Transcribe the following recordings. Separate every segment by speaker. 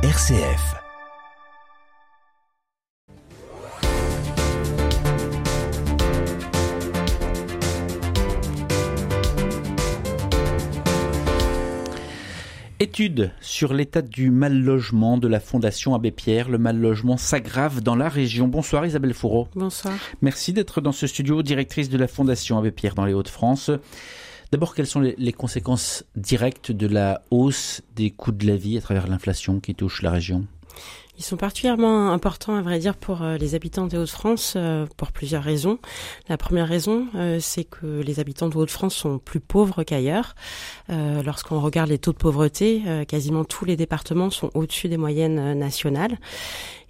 Speaker 1: RCF. Étude sur l'état du mal logement de la Fondation Abbé Pierre. Le mal logement s'aggrave dans la région. Bonsoir Isabelle Fourreau.
Speaker 2: Bonsoir.
Speaker 1: Merci d'être dans ce studio, directrice de la Fondation Abbé Pierre dans les Hauts-de-France. D'abord, quelles sont les, conséquences directes de la hausse des coûts de la vie à travers l'inflation qui touche la région?
Speaker 2: Ils sont particulièrement importants, à vrai dire, pour euh, les habitants des Hauts-de-France euh, pour plusieurs raisons. La première raison, euh, c'est que les habitants de Hauts-de-France sont plus pauvres qu'ailleurs. Lorsqu'on regarde les taux de pauvreté, quasiment tous les départements sont au-dessus des moyennes nationales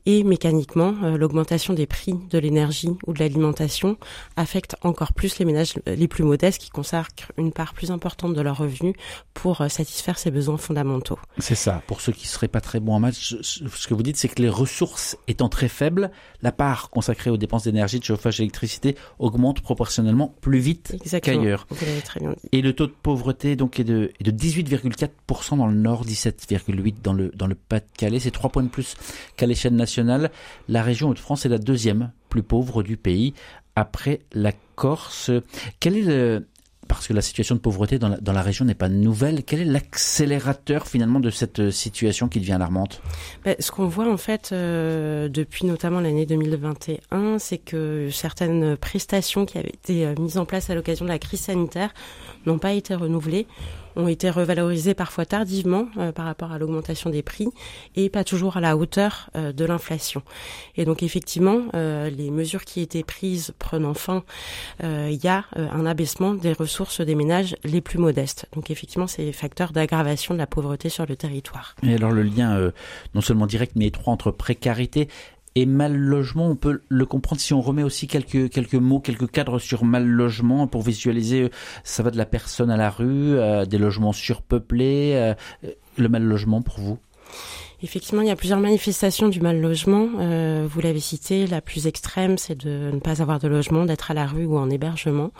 Speaker 2: et mécaniquement, euh, l'augmentation des prix de l'énergie ou de l'alimentation affecte encore plus les ménages les plus modestes qui consacrent une part plus importante de leurs revenus pour euh, satisfaire ces besoins fondamentaux.
Speaker 1: C'est ça. Pour ceux qui seraient pas très bons en maths, ce que vous dites, c'est que les ressources étant très faibles, la part consacrée aux dépenses d'énergie, de chauffage, d'électricité augmente proportionnellement plus vite qu'ailleurs. Et le taux de pauvreté donc est de, est de 18,4% dans le Nord, 17,8% dans le dans le Pas-de-Calais. C'est trois points de plus qu'à l'échelle nationale la région Hauts-de-France est la deuxième plus pauvre du pays après la Corse. Quel est parce que la situation de pauvreté dans la, région n'est pas nouvelle. Quel est l'accélérateur finalement de cette situation qui devient alarmante?
Speaker 2: Ben, Ce qu'on voit en fait euh, depuis notamment l'année 2021, c'est que certaines prestations qui avaient été euh, mises en place à l'occasion de la crise sanitaire n'ont pas été renouvelées ont été revalorisés parfois tardivement euh, par rapport à l'augmentation des prix et pas toujours à la hauteur euh, de l'inflation. Et donc effectivement, euh, les mesures qui étaient prises prenant fin, il y a un abaissement des ressources des ménages les plus modestes. Donc effectivement, c'est facteur d'aggravation de la pauvreté sur le territoire.
Speaker 1: Et alors le lien non seulement direct mais étroit entre précarité et mal logement, on peut le comprendre si on remet aussi quelques, mots, quelques cadres sur mal logement pour visualiser, euh, ça va de la personne à la rue, euh, des logements surpeuplés, euh, le mal logement pour vous?
Speaker 2: Effectivement, il y a plusieurs manifestations du mal logement. vous l'avez cité, la plus extrême, c'est de ne pas avoir de logement, d'être à la rue ou en hébergement.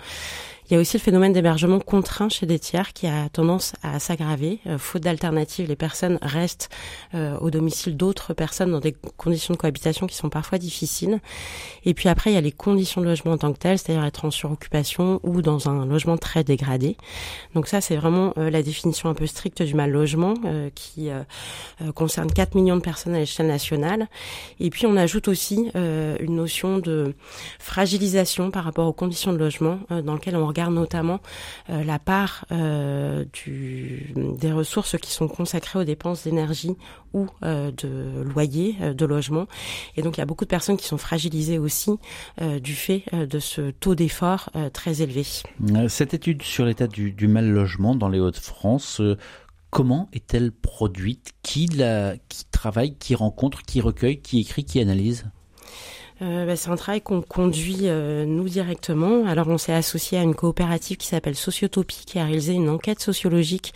Speaker 2: Il y a aussi le phénomène d'hébergement contraint chez des tiers qui a tendance à s'aggraver. Euh, faute d'alternatives, les personnes restent euh, au domicile d'autres personnes dans des conditions de cohabitation qui sont parfois difficiles. Et puis après, il y a les conditions de logement en tant que telles, c'est-à-dire être en suroccupation ou dans un logement très dégradé. Donc ça, c'est vraiment euh, la définition un peu stricte du mal logement qui concerne 4 millions de personnes à l'échelle nationale. Et puis on ajoute aussi une notion de fragilisation par rapport aux conditions de logement dans lequel on notamment euh, la part euh, des ressources qui sont consacrées aux dépenses d'énergie ou euh, de loyer, de logement. Et donc il y a beaucoup de personnes qui sont fragilisées aussi du fait de ce taux d'effort très élevé.
Speaker 1: Cette étude sur l'état du, mal logement dans les Hauts-de-France, comment est-elle produite? Qui travaille, qui rencontre, qui recueille, qui écrit, qui analyse?
Speaker 2: Euh, bah, c'est un travail qu'on conduit euh, nous directement. Alors on s'est associé à une coopérative qui s'appelle Sociotopie qui a réalisé une enquête sociologique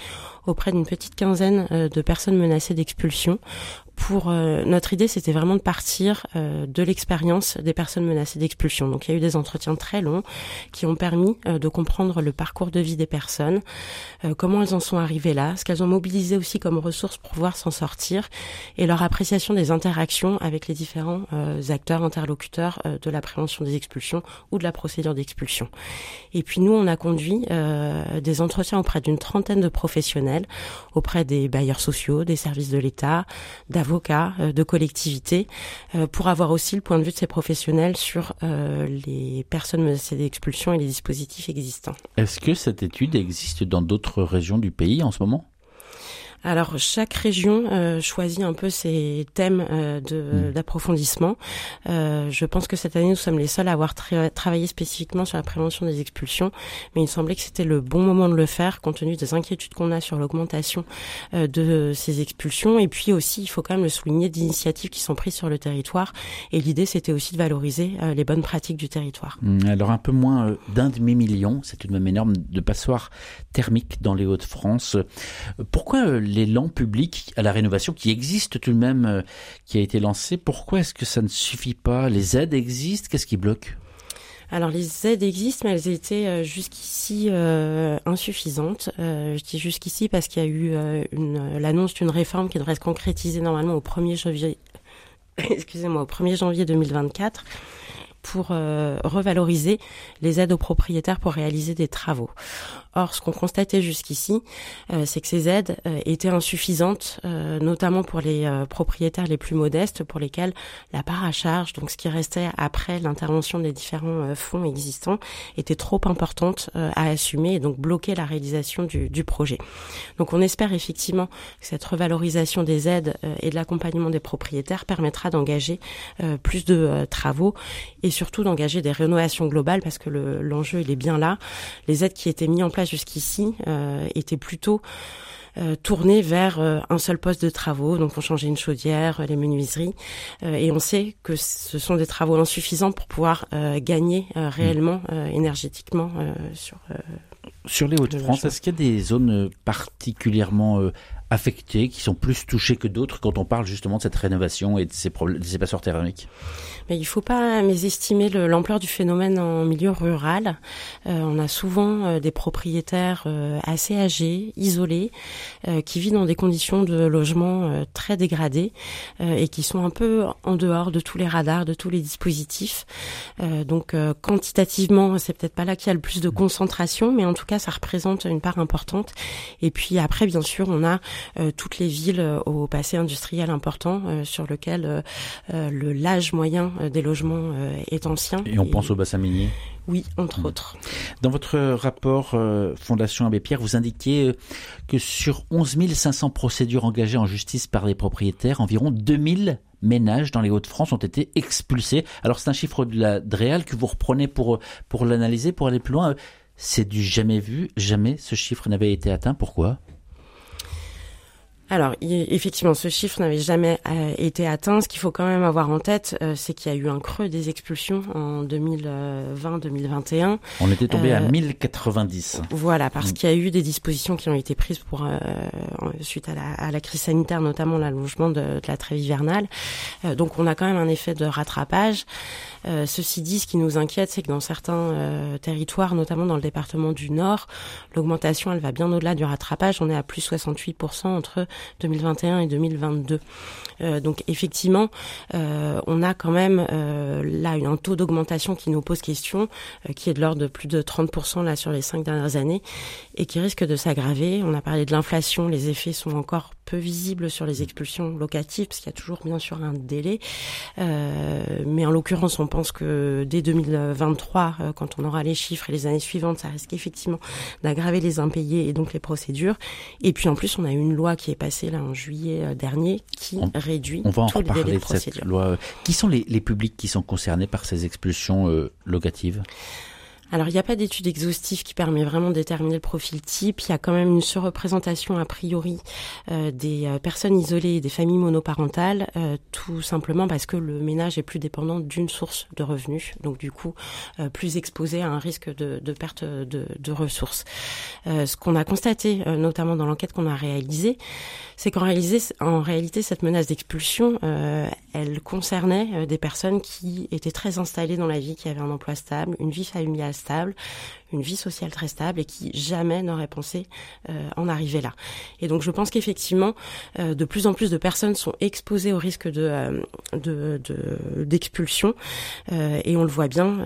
Speaker 2: auprès d'une petite quinzaine euh, de personnes menacées d'expulsion pour euh, notre idée, c'était vraiment de partir euh, de l'expérience des personnes menacées d'expulsion. Donc, il y a eu des entretiens très longs qui ont permis euh, de comprendre le parcours de vie des personnes, comment elles en sont arrivées là, ce qu'elles ont mobilisé aussi comme ressources pour pouvoir s'en sortir, et leur appréciation des interactions avec les différents acteurs interlocuteurs de la prévention des expulsions ou de la procédure d'expulsion. Et puis nous, on a conduit des entretiens auprès d'une trentaine de professionnels, auprès des bailleurs sociaux, des services de l'État, d'avocats, euh, de collectivités, euh, pour avoir aussi le point de vue de ces professionnels sur euh, les personnes menacées d'expulsion et les dispositifs existants.
Speaker 1: Est-ce que cette étude existe dans d'autres régions du pays en ce moment?
Speaker 2: Alors chaque région euh, choisit un peu ses thèmes euh, de, mm. d'approfondissement. Euh, je pense que cette année nous sommes les seuls à avoir travaillé spécifiquement sur la prévention des expulsions, mais il semblait que c'était le bon moment de le faire compte tenu des inquiétudes qu'on a sur l'augmentation euh, de ces expulsions. Et puis aussi, il faut quand même le souligner, d'initiatives qui sont prises sur le territoire. Et l'idée, c'était aussi de valoriser euh, les bonnes pratiques du territoire.
Speaker 1: Mm. Alors un peu moins d'un demi-million, c'est une même énorme, de passoires thermiques dans les Hauts-de-France. Pourquoi l'élan public à la rénovation qui existe tout de même, euh, qui a été lancé. Pourquoi est-ce que ça ne suffit pas? Les aides existent? Qu'est-ce qui bloque?
Speaker 2: Alors les aides existent, mais elles étaient euh, jusqu'ici euh, insuffisantes. Je dis jusqu'ici parce qu'il y a eu l'annonce d'une réforme qui devrait se concrétiser normalement au 1er janvier, excusez-moi, au 1er janvier 2024 pour revaloriser les aides aux propriétaires pour réaliser des travaux. Or, ce qu'on constatait jusqu'ici, euh, c'est que ces aides euh, étaient insuffisantes, euh, notamment pour les propriétaires les plus modestes, pour lesquels la part à charge, donc ce qui restait après l'intervention des différents fonds existants, était trop importante à assumer et donc bloquer la réalisation du, du, projet. Donc, on espère effectivement que cette revalorisation des aides et de l'accompagnement des propriétaires permettra d'engager plus de travaux et surtout d'engager des rénovations globales parce que l'enjeu il est bien là. Les aides qui étaient mises en place jusqu'ici euh, était plutôt euh, tourné vers euh, un seul poste de travaux. Donc on changeait une chaudière, les menuiseries, et on sait que ce sont des travaux insuffisants pour pouvoir gagner réellement énergétiquement sur.
Speaker 1: sur les Hauts-de-France, est-ce qu'il y a des zones particulièrement affectés, qui sont plus touchés que d'autres quand on parle justement de cette rénovation et de ces, problèmes, de ces passeurs thermiques
Speaker 2: Mais il ne faut pas mésestimer l'ampleur du phénomène en milieu rural. Euh, on a souvent euh, des propriétaires euh, assez âgés, isolés, qui vivent dans des conditions de logement très dégradées et qui sont un peu en dehors de tous les radars, de tous les dispositifs. donc quantitativement, c'est peut-être pas là qu'il y a le plus de concentration, mais en tout cas, ça représente une part importante. Et puis après, bien sûr, on a toutes les villes euh, au passé industriel important euh, sur lequel le l'âge moyen des logements est ancien.
Speaker 1: Et on pense au bassin minier
Speaker 2: oui, entre mmh. autres.
Speaker 1: Dans votre rapport Fondation Abbé Pierre, vous indiquiez que sur 11 500 procédures engagées en justice par les propriétaires, environ 2000 ménages dans les Hauts-de-France ont été expulsés. Alors c'est un chiffre de la DREAL que vous reprenez pour, pour l'analyser, pour aller plus loin. C'est du jamais vu, jamais ce chiffre n'avait été atteint. Pourquoi?
Speaker 2: Alors, effectivement, ce chiffre n'avait jamais euh, été atteint. Ce qu'il faut quand même avoir en tête, euh, c'est qu'il y a eu un creux des expulsions en 2020-2021.
Speaker 1: On était tombé à 1090.
Speaker 2: Euh, voilà, parce mm. qu'il y a eu des dispositions qui ont été prises pour suite à la, à la, crise sanitaire, notamment l'allongement de, de, la trêve hivernale. donc, on a quand même un effet de rattrapage. ceci dit, ce qui nous inquiète, c'est que dans certains territoires, notamment dans le département du Nord, l'augmentation, elle va bien au-delà du rattrapage. On est à plus 68% entre 2021 et 2022. Euh, donc effectivement, euh, on a quand même euh, là un taux d'augmentation qui nous pose question, qui est de l'ordre de plus de 30% là sur les cinq dernières années, et qui risque de s'aggraver. On a parlé de l'inflation, les effets sont encore peu visibles sur les expulsions locatives, parce qu'il y a toujours bien sûr un délai. mais en l'occurrence, on pense que dès 2023, quand on aura les chiffres et les années suivantes, ça risque effectivement d'aggraver les impayés et donc les procédures. Et puis en plus, on a eu une loi qui est passée là en juillet dernier qui réduit
Speaker 1: on va en
Speaker 2: tous
Speaker 1: les de, cette loi. Qui sont les, les, publics qui sont concernés par ces expulsions euh, locatives?
Speaker 2: Alors, il n'y a pas d'étude exhaustive qui permet vraiment de déterminer le profil type. Il y a quand même une surreprésentation a priori euh, des euh, personnes isolées et des familles monoparentales, euh, tout simplement parce que le ménage est plus dépendant d'une source de revenus, donc du coup plus exposé à un risque de, de perte de, de, ressources. ce qu'on a constaté, notamment dans l'enquête qu'on a réalisée, c'est qu'en en réalité, cette menace d'expulsion, elle concernait des personnes qui étaient très installées dans la vie, qui avaient un emploi stable, une vie familiale stable, une vie sociale très stable et qui jamais n'aurait pensé euh, en arriver là. Et donc je pense qu'effectivement, euh, de plus en plus de personnes sont exposées au risque de euh, d'expulsion et on le voit bien,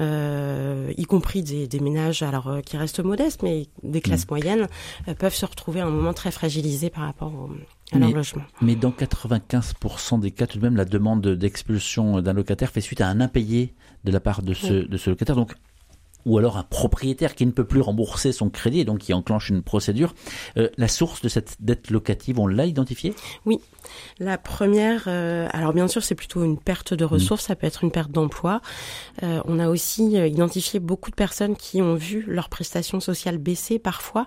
Speaker 2: y compris des, des ménages alors qui restent modestes, mais des classes mmh. moyennes peuvent se retrouver à un moment très fragilisé par rapport au, à
Speaker 1: mais,
Speaker 2: leur logement.
Speaker 1: Mais dans 95% des cas, tout de même, la demande d'expulsion d'un locataire fait suite à un impayé de la part de ce, de ce locataire. Donc ou alors un propriétaire qui ne peut plus rembourser son crédit et donc qui enclenche une procédure. Euh, la source de cette dette locative, on l'a identifiée?
Speaker 2: Oui. La première, euh, alors bien sûr, c'est plutôt une perte de ressources, ça peut être une perte d'emploi. Euh, on a aussi identifié beaucoup de personnes qui ont vu leurs prestations sociales baisser parfois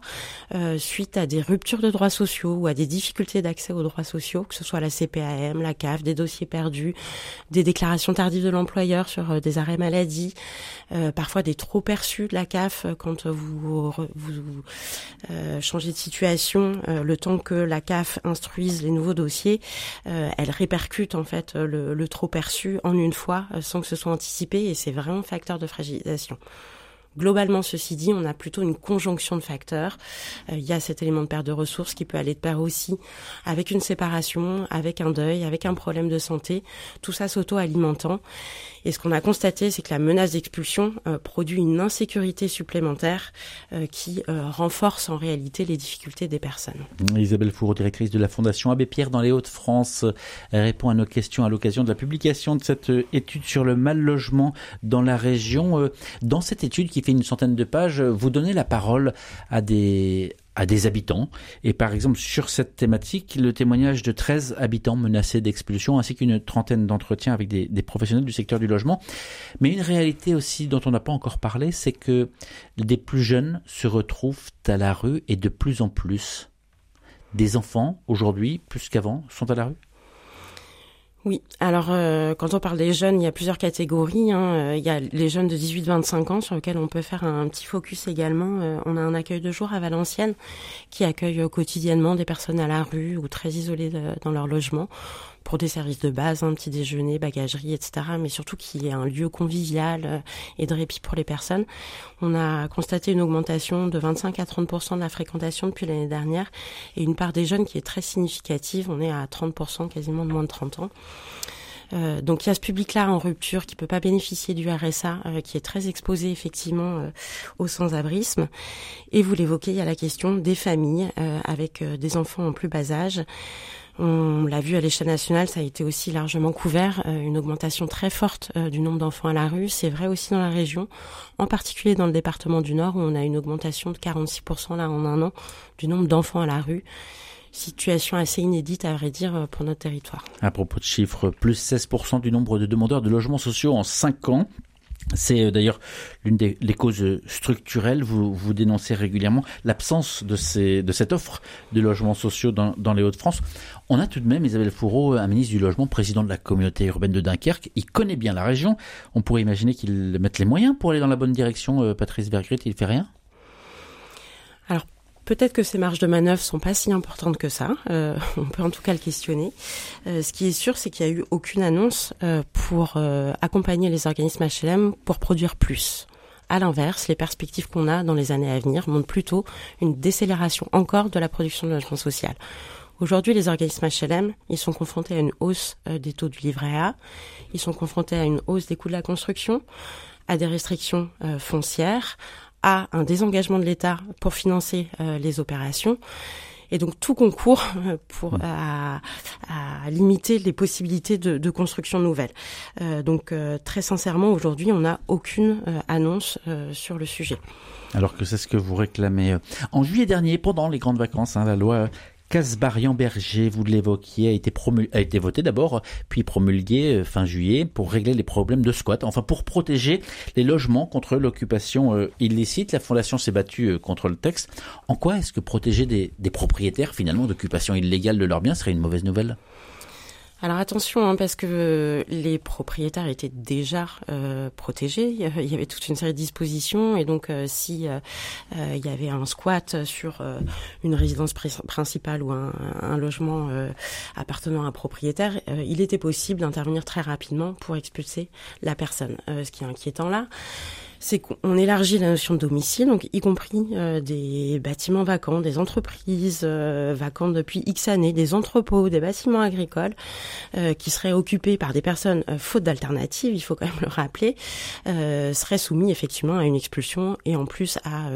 Speaker 2: suite à des ruptures de droits sociaux ou à des difficultés d'accès aux droits sociaux, que ce soit la CPAM, la CAF, des dossiers perdus, des déclarations tardives de l'employeur sur des arrêts maladie, parfois des trop perçu de la CAF quand vous, vous changez de situation, le temps que la CAF instruise les nouveaux dossiers, elle répercute en fait le, trop perçu en une fois sans que ce soit anticipé et c'est vraiment facteur de fragilisation. Globalement, ceci dit, on a plutôt une conjonction de facteurs. Euh, il y a cet élément de perte de ressources qui peut aller de pair aussi avec une séparation, avec un deuil, avec un problème de santé, tout ça s'auto-alimentant. Et ce qu'on a constaté, c'est que la menace d'expulsion euh, produit une insécurité supplémentaire euh, qui renforce en réalité les difficultés des personnes.
Speaker 1: Isabelle Fourreau, directrice de la Fondation Abbé Pierre dans les Hauts-de-France, répond à nos questions à l'occasion de la publication de cette étude sur le mal logement dans la région. Dans cette étude qui fait une centaine de pages, vous donnez la parole à des, à des habitants. Et par exemple, sur cette thématique, le témoignage de 13 habitants menacés d'expulsion, ainsi qu'une trentaine d'entretiens avec des, des, professionnels du secteur du logement. Mais une réalité aussi dont on n'a pas encore parlé, c'est que des plus jeunes se retrouvent à la rue et de plus en plus. Des enfants, aujourd'hui, plus qu'avant, sont à la rue
Speaker 2: oui, alors euh, quand on parle des jeunes, il y a plusieurs catégories. Hein. Euh, il y a les jeunes de 18-25 ans sur lesquels on peut faire un petit focus également. Euh, on a un accueil de jour à Valenciennes qui accueille quotidiennement des personnes à la rue ou très isolées dans leur logement pour des services de base, un petit déjeuner, bagagerie, etc. Mais surtout qu'il y un lieu convivial euh, et de répit pour les personnes. On a constaté une augmentation de 25 à 30% de la fréquentation depuis l'année dernière et une part des jeunes qui est très significative. On est à 30% quasiment de moins de 30 ans. Euh, donc il y a ce public-là en rupture qui peut pas bénéficier du RSA, euh, qui est très exposé effectivement au sans-abrisme. Et vous l'évoquez, il y a la question des familles avec des enfants en plus bas âge. On l'a vu à l'échelle nationale, ça a été aussi largement couvert, euh, une augmentation très forte euh, du nombre d'enfants à la rue. C'est vrai aussi dans la région, en particulier dans le département du Nord, où on a une augmentation de 46% là en un an du nombre d'enfants à la rue situation assez inédite à vrai dire pour notre territoire.
Speaker 1: À propos de chiffres, plus 16% du nombre de demandeurs de logements sociaux en 5 ans. C'est euh, d'ailleurs l'une des causes structurelles. Vous, vous dénoncez régulièrement l'absence de, de cette offre de logements sociaux dans, dans les Hauts-de-France. On a tout de même Isabelle Fourreau, un ministre du Logement, président de la communauté urbaine de Dunkerque. Il connaît bien la région. On pourrait imaginer qu'il mette les moyens pour aller dans la bonne direction. Euh, Patrice Bergrit, il fait rien?
Speaker 2: Alors Peut-être que ces marges de manœuvre sont pas si importantes que ça. Euh, on peut en tout cas le questionner. Euh, ce qui est sûr, c'est qu'il n'y a eu aucune annonce euh, pour accompagner les organismes HLM pour produire plus. À l'inverse, les perspectives qu'on a dans les années à venir montrent plutôt une décélération encore de la production de logement social. Aujourd'hui, les organismes HLM, ils sont confrontés à une hausse des taux du livret A, ils sont confrontés à une hausse des coûts de la construction, à des restrictions foncières, à un désengagement de l'État pour financer euh, les opérations. Et donc tout concourt euh, pour mmh. à, à, limiter les possibilités de, de construction nouvelle. Euh, donc euh, très sincèrement, aujourd'hui, on n'a aucune annonce sur le sujet.
Speaker 1: Alors que c'est ce que vous réclamez. En juillet dernier, pendant les grandes vacances, hein, la loi Casbarian-Berger, vous l'évoquiez, a été a été voté d'abord, puis promulgué euh, fin juillet pour régler les problèmes de squat, enfin pour protéger les logements contre l'occupation euh, illicite. La Fondation s'est battue euh, contre le texte. En quoi est-ce que protéger des, des propriétaires finalement d'occupation illégale de leurs biens serait une mauvaise nouvelle?
Speaker 2: Alors attention, hein, parce que les propriétaires étaient déjà euh, protégés. Il y avait toute une série de dispositions, et donc euh, si euh, il y avait un squat sur une résidence principale ou un, un logement appartenant à un propriétaire, il était possible d'intervenir très rapidement pour expulser la personne. ce qui est inquiétant là, c'est qu'on élargit la notion de domicile, donc y compris euh, des bâtiments vacants, des entreprises euh, vacantes depuis X années, des entrepôts, des bâtiments agricoles euh, qui seraient occupés par des personnes faute d'alternative, il faut quand même le rappeler, seraient soumis effectivement à une expulsion et en plus à,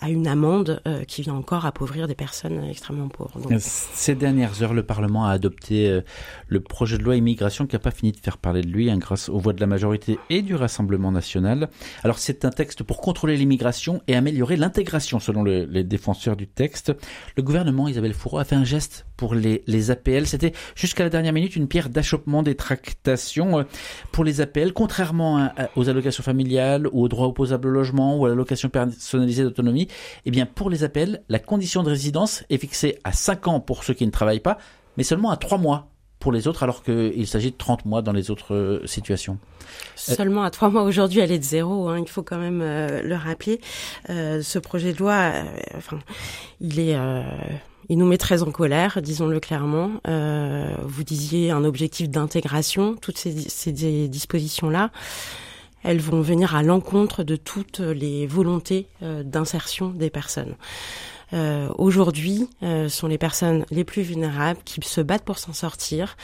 Speaker 2: à, une amende qui vient encore appauvrir des personnes extrêmement pauvres.
Speaker 1: Ces dernières heures, le Parlement a adopté le projet de loi immigration qui n'a pas fini de faire parler de lui hein, grâce aux voix de la majorité et du Rassemblement national. Alors c'est un texte pour contrôler l'immigration et améliorer l'intégration selon les défenseurs du texte. Le gouvernement, Isabelle Fourreau, a fait un geste pour les, les APL. C'était jusqu'à la dernière minute une pierre d'achoppement des tractations euh, pour les APL, contrairement aux allocations familiales ou aux droits opposables au logement ou à l'allocation personnalisée d'autonomie. Eh bien pour les APL, la condition de résidence est fixée à 5 ans pour ceux qui ne travaillent pas, mais seulement à 3 mois pour les autres alors qu'il s'agit de 30 mois dans les autres situations
Speaker 2: Seulement à trois mois aujourd'hui, elle est de zéro. Hein, il faut quand même le rappeler. ce projet de loi, enfin, il est il nous met très en colère, disons-le clairement. Euh, vous disiez un objectif d'intégration. Toutes ces, dispositions-là, elles vont venir à l'encontre de toutes les volontés euh, d'insertion des personnes. Euh, aujourd'hui euh, sont les personnes les plus vulnérables qui se battent pour s'en sortir.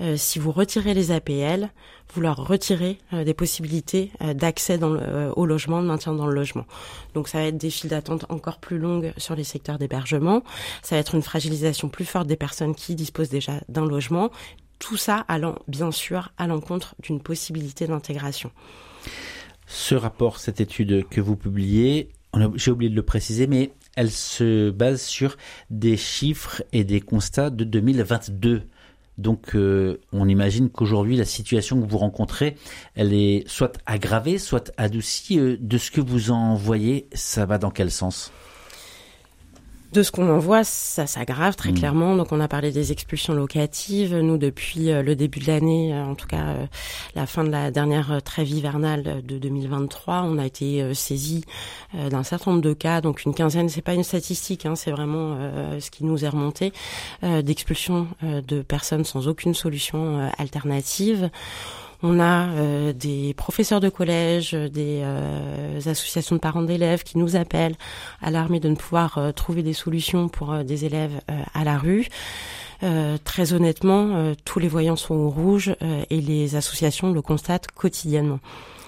Speaker 2: Euh, si vous retirez les APL, vous leur retirez euh, des possibilités d'accès au logement, de maintien dans le logement. Donc ça va être des files d'attente encore plus longues sur les secteurs d'hébergement. Ça va être une fragilisation plus forte des personnes qui disposent déjà d'un logement. Tout ça allant bien sûr à l'encontre d'une possibilité d'intégration.
Speaker 1: Ce rapport, cette étude que vous publiez, j'ai oublié de le préciser, mais elle se base sur des chiffres et des constats de 2022. Donc euh, on imagine qu'aujourd'hui la situation que vous rencontrez, elle est soit aggravée, soit adoucie. Euh, de ce que vous en voyez, ça va dans quel sens?
Speaker 2: De ce qu'on en voit, ça s'aggrave très mm. clairement. Donc on a parlé des expulsions locatives. Nous, depuis euh, le début de l'année, euh, en tout cas euh, la fin de la dernière trêve hivernale de 2023, on a été saisi d'un certain nombre de cas. Donc une quinzaine, c'est pas une statistique, hein, c'est vraiment ce qui nous est remonté d'expulsion de personnes sans aucune solution alternative. On a euh, des professeurs de collège, des euh, associations de parents d'élèves qui nous appellent alarmés de ne pouvoir euh, trouver des solutions pour des élèves à la rue. très honnêtement, tous les voyants sont au rouge et les associations le constatent quotidiennement.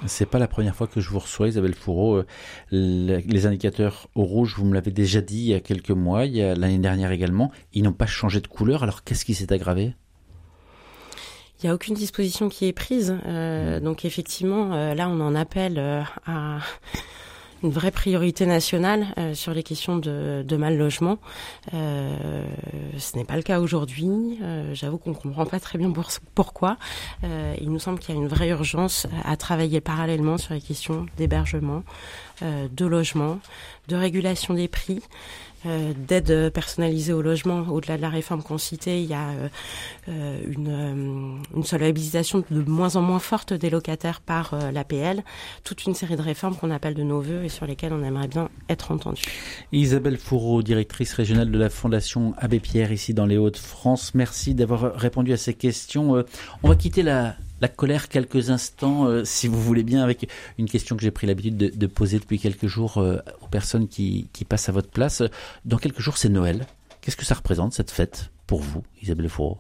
Speaker 1: C'est pas la première fois que je vous reçois, Isabelle Fourreau. Les indicateurs au rouge, vous me l'avez déjà dit il y a quelques mois, l'année dernière également, ils n'ont pas changé de couleur. Alors qu'est-ce qui s'est aggravé?
Speaker 2: Il n'y a aucune disposition qui est prise. Euh, mmh. donc effectivement, euh, là, on en appelle euh, à une vraie priorité nationale sur les questions de, de mal logement. Euh, ce n'est pas le cas aujourd'hui. J'avoue qu'on comprend pas très bien pour, pourquoi. il nous semble qu'il y a une vraie urgence à travailler parallèlement sur les questions d'hébergement, de logement, de régulation des prix. Euh, d'aide personnalisée au logement, au-delà de la réforme qu'on citait, il y a euh, euh, une, une solvabilisation de moins en moins forte des locataires par l'APL, toute une série de réformes qu'on appelle de nos voeux et sur lesquelles on aimerait bien être entendu.
Speaker 1: Isabelle Fourreau, directrice régionale de la Fondation Abbé Pierre ici dans les Hauts-de-France, merci d'avoir répondu à ces questions. On va quitter la, la colère quelques instants, euh, si vous voulez bien, avec une question que j'ai pris l'habitude de, poser depuis quelques jours euh, aux personnes qui, qui, passent à votre place. Dans quelques jours, c'est Noël. Qu'est-ce que ça représente, cette fête, pour vous, Isabelle Fourreau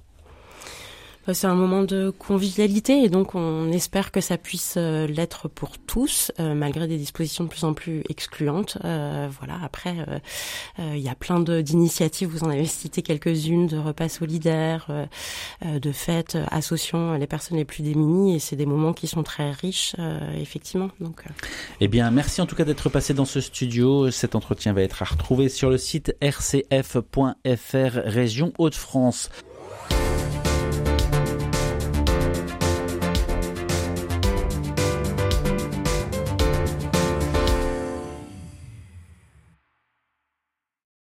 Speaker 2: c'est un moment de convivialité et donc on espère que ça puisse euh, l'être pour tous, euh, malgré des dispositions de plus en plus excluantes. Euh, voilà. Après, il y a plein d'initiatives. Vous en avez cité quelques-unes de repas solidaires, de fêtes associant les personnes les plus démunies et c'est des moments qui sont très riches, effectivement. Donc.
Speaker 1: Eh bien, merci en tout cas d'être passé dans ce studio. Cet entretien va être à retrouver sur le site rcf.fr région Hauts-de-France.